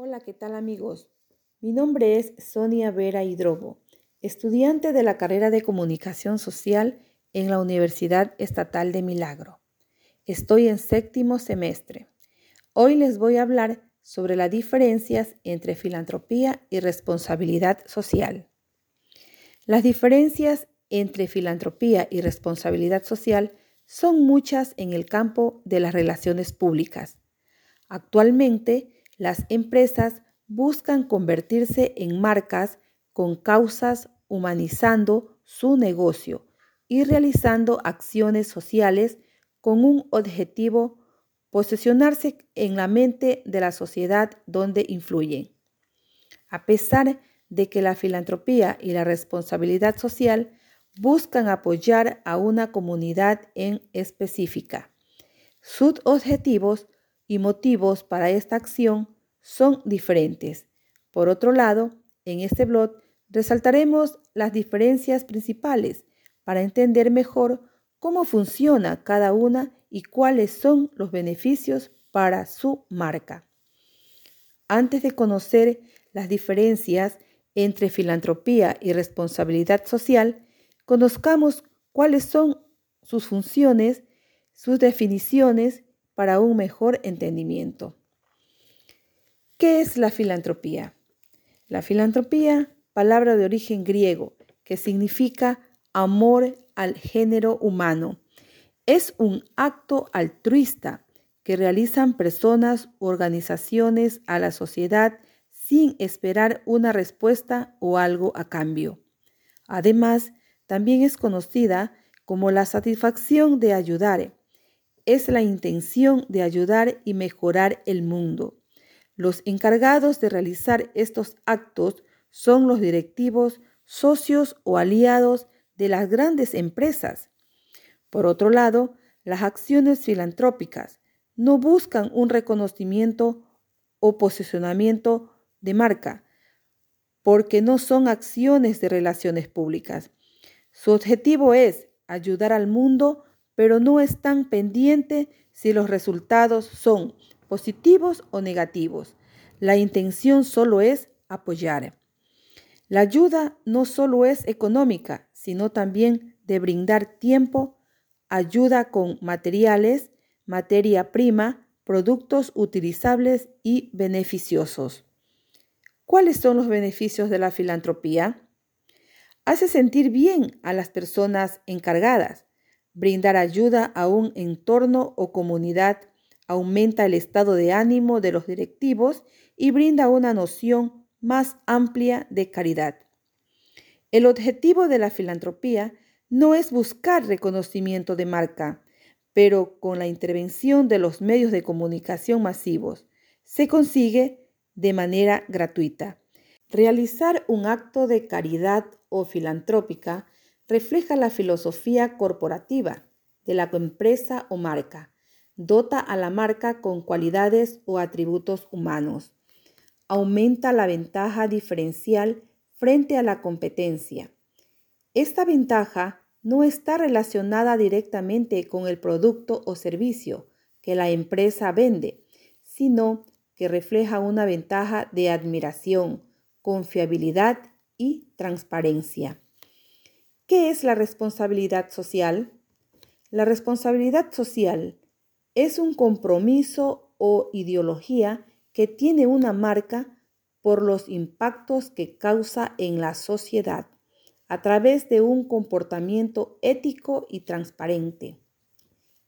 Hola, ¿qué tal amigos? Mi nombre es Sonia Vera Hidrobo, estudiante de la carrera de Comunicación Social en la Universidad Estatal de Milagro. Estoy en séptimo semestre. Hoy les voy a hablar sobre las diferencias entre filantropía y responsabilidad social. Las diferencias entre filantropía y responsabilidad social son muchas en el campo de las relaciones públicas. Actualmente, las empresas buscan convertirse en marcas con causas humanizando su negocio y realizando acciones sociales con un objetivo posicionarse en la mente de la sociedad donde influyen. A pesar de que la filantropía y la responsabilidad social buscan apoyar a una comunidad en específica. Sus objetivos y motivos para esta acción son diferentes. Por otro lado, en este blog resaltaremos las diferencias principales para entender mejor cómo funciona cada una y cuáles son los beneficios para su marca. Antes de conocer las diferencias entre filantropía y responsabilidad social, conozcamos cuáles son sus funciones, sus definiciones para un mejor entendimiento. ¿Qué es la filantropía? La filantropía, palabra de origen griego, que significa amor al género humano, es un acto altruista que realizan personas u organizaciones a la sociedad sin esperar una respuesta o algo a cambio. Además, también es conocida como la satisfacción de ayudar, es la intención de ayudar y mejorar el mundo. Los encargados de realizar estos actos son los directivos, socios o aliados de las grandes empresas. Por otro lado, las acciones filantrópicas no buscan un reconocimiento o posicionamiento de marca, porque no son acciones de relaciones públicas. Su objetivo es ayudar al mundo pero no están pendientes si los resultados son positivos o negativos. La intención solo es apoyar. La ayuda no solo es económica, sino también de brindar tiempo, ayuda con materiales, materia prima, productos utilizables y beneficiosos. ¿Cuáles son los beneficios de la filantropía? Hace sentir bien a las personas encargadas, brindar ayuda a un entorno o comunidad aumenta el estado de ánimo de los directivos y brinda una noción más amplia de caridad. El objetivo de la filantropía no es buscar reconocimiento de marca, pero con la intervención de los medios de comunicación masivos se consigue de manera gratuita. Realizar un acto de caridad o filantrópica refleja la filosofía corporativa de la empresa o marca. Dota a la marca con cualidades o atributos humanos. Aumenta la ventaja diferencial frente a la competencia. Esta ventaja no está relacionada directamente con el producto o servicio que la empresa vende, sino que refleja una ventaja de admiración, confiabilidad y transparencia. ¿Qué es la responsabilidad social? La responsabilidad social es un compromiso o ideología que tiene una marca por los impactos que causa en la sociedad a través de un comportamiento ético y transparente.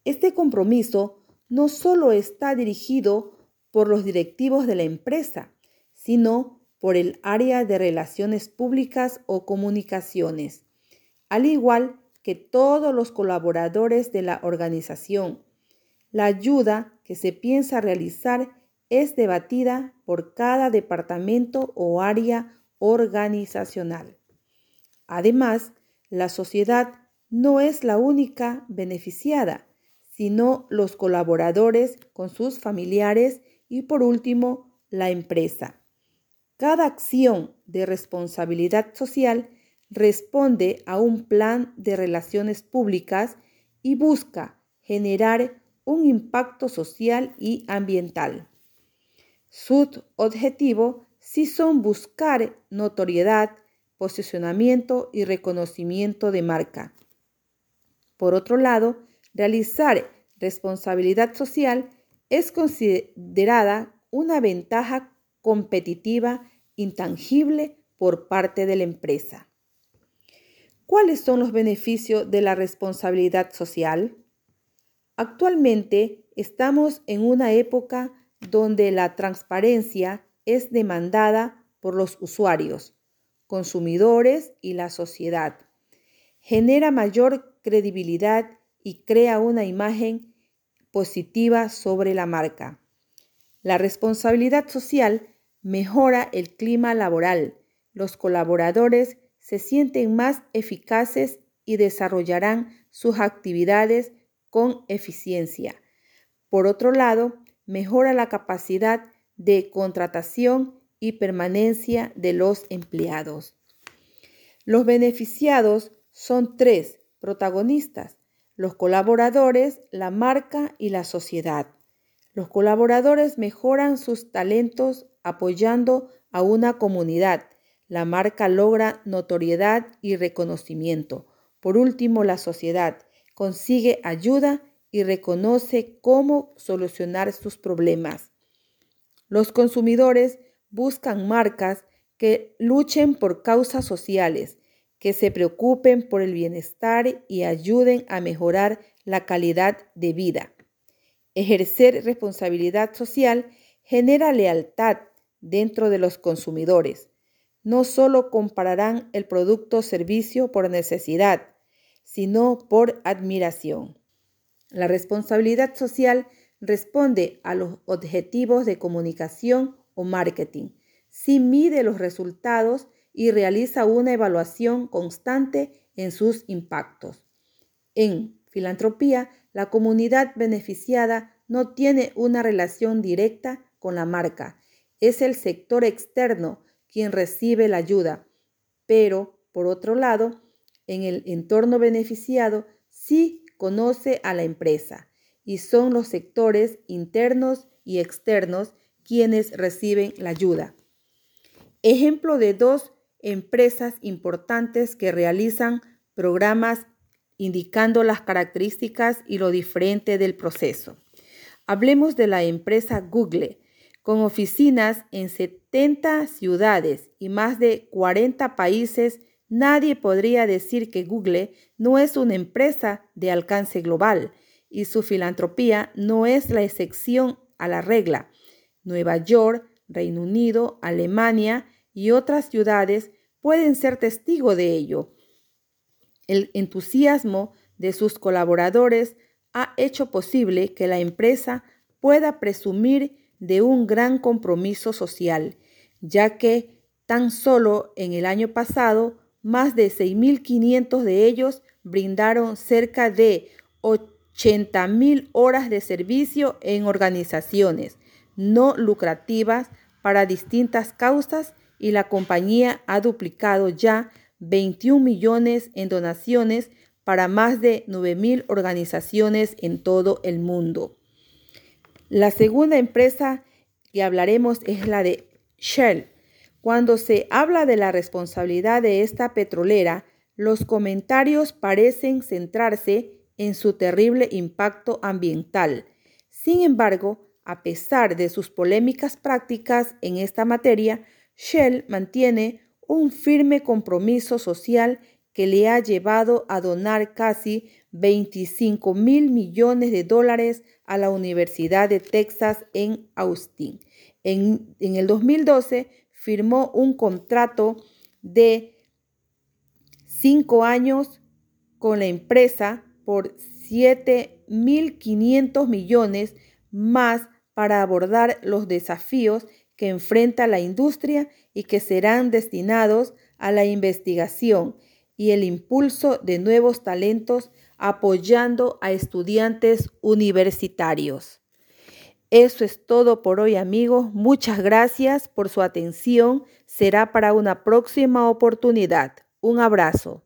Este compromiso no solo está dirigido por los directivos de la empresa, sino por el área de relaciones públicas o comunicaciones al igual que todos los colaboradores de la organización. La ayuda que se piensa realizar es debatida por cada departamento o área organizacional. Además, la sociedad no es la única beneficiada, sino los colaboradores con sus familiares y por último, la empresa. Cada acción de responsabilidad social responde a un plan de relaciones públicas y busca generar un impacto social y ambiental. Su objetivo sí son buscar notoriedad, posicionamiento y reconocimiento de marca. Por otro lado, realizar responsabilidad social es considerada una ventaja competitiva intangible por parte de la empresa. ¿Cuáles son los beneficios de la responsabilidad social? Actualmente estamos en una época donde la transparencia es demandada por los usuarios, consumidores y la sociedad. Genera mayor credibilidad y crea una imagen positiva sobre la marca. La responsabilidad social mejora el clima laboral. Los colaboradores se sienten más eficaces y desarrollarán sus actividades con eficiencia. Por otro lado, mejora la capacidad de contratación y permanencia de los empleados. Los beneficiados son tres protagonistas, los colaboradores, la marca y la sociedad. Los colaboradores mejoran sus talentos apoyando a una comunidad. La marca logra notoriedad y reconocimiento. Por último, la sociedad consigue ayuda y reconoce cómo solucionar sus problemas. Los consumidores buscan marcas que luchen por causas sociales, que se preocupen por el bienestar y ayuden a mejorar la calidad de vida. Ejercer responsabilidad social genera lealtad dentro de los consumidores. No solo compararán el producto o servicio por necesidad, sino por admiración. La responsabilidad social responde a los objetivos de comunicación o marketing. Si mide los resultados y realiza una evaluación constante en sus impactos. En filantropía, la comunidad beneficiada no tiene una relación directa con la marca. Es el sector externo quien recibe la ayuda. Pero, por otro lado, en el entorno beneficiado sí conoce a la empresa y son los sectores internos y externos quienes reciben la ayuda. Ejemplo de dos empresas importantes que realizan programas indicando las características y lo diferente del proceso. Hablemos de la empresa Google, con oficinas en 70 ciudades y más de 40 países. Nadie podría decir que Google no es una empresa de alcance global y su filantropía no es la excepción a la regla. Nueva York, Reino Unido, Alemania y otras ciudades pueden ser testigo de ello. El entusiasmo de sus colaboradores ha hecho posible que la empresa pueda presumir de un gran compromiso social, ya que tan solo en el año pasado más de 6.500 de ellos brindaron cerca de 80.000 horas de servicio en organizaciones no lucrativas para distintas causas y la compañía ha duplicado ya 21 millones en donaciones para más de 9.000 organizaciones en todo el mundo. La segunda empresa que hablaremos es la de Shell. Cuando se habla de la responsabilidad de esta petrolera, los comentarios parecen centrarse en su terrible impacto ambiental. Sin embargo, a pesar de sus polémicas prácticas en esta materia, Shell mantiene un firme compromiso social que le ha llevado a donar casi 25 mil millones de dólares a la Universidad de Texas en Austin. En, en el 2012 firmó un contrato de cinco años con la empresa por 7.500 millones más para abordar los desafíos que enfrenta la industria y que serán destinados a la investigación y el impulso de nuevos talentos apoyando a estudiantes universitarios. Eso es todo por hoy amigos. Muchas gracias por su atención. Será para una próxima oportunidad. Un abrazo.